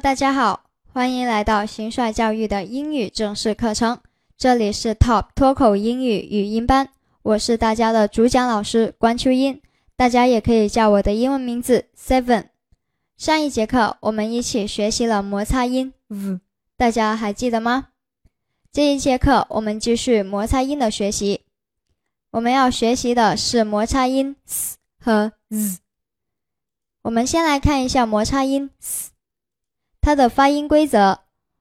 大家好，欢迎来到新帅教育的英语正式课程。这里是 Top 脱口英语语音班，我是大家的主讲老师关秋英，大家也可以叫我的英文名字 Seven。上一节课我们一起学习了摩擦音 v，大家还记得吗？这一节课我们继续摩擦音的学习，我们要学习的是摩擦音 s 和 z。我们先来看一下摩擦音 s，它的发音规则：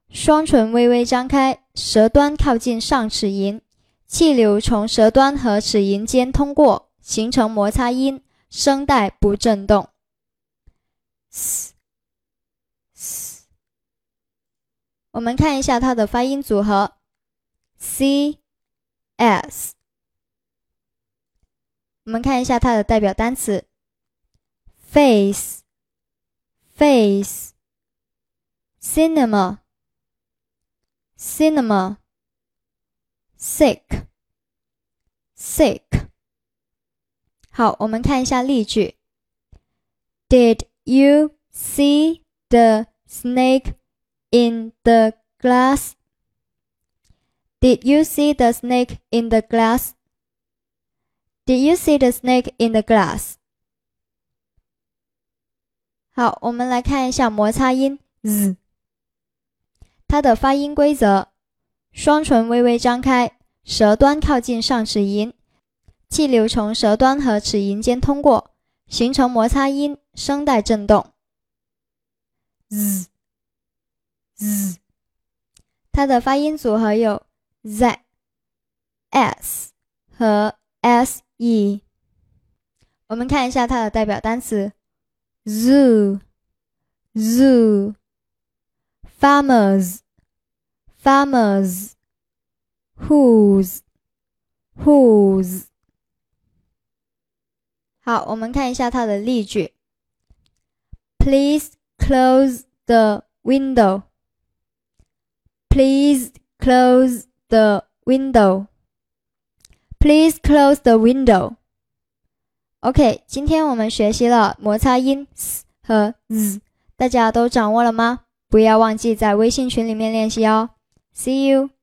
双唇微微张开，舌端靠近上齿龈，气流从舌端和齿龈间通过，形成摩擦音，声带不振动。s s，我们看一下它的发音组合：c s。我们看一下它的代表单词。face, face, cinema, cinema, sick, sick。好，我们看一下例句。Did you see the snake in the glass? Did you see the snake in the glass? Did you see the snake in the glass? 好，我们来看一下摩擦音 z， 它的发音规则：双唇微微张开，舌端靠近上齿龈，气流从舌端和齿龈间通过，形成摩擦音，声带振动。z z，它的发音组合有 z、s 和 s e。我们看一下它的代表单词。zoo, zoo, farmers, farmers, whose, whose。好，我们看一下它的例句。Please close the window. Please close the window. Please close the window. OK，今天我们学习了摩擦音 s 和 z，大家都掌握了吗？不要忘记在微信群里面练习哦。 See you。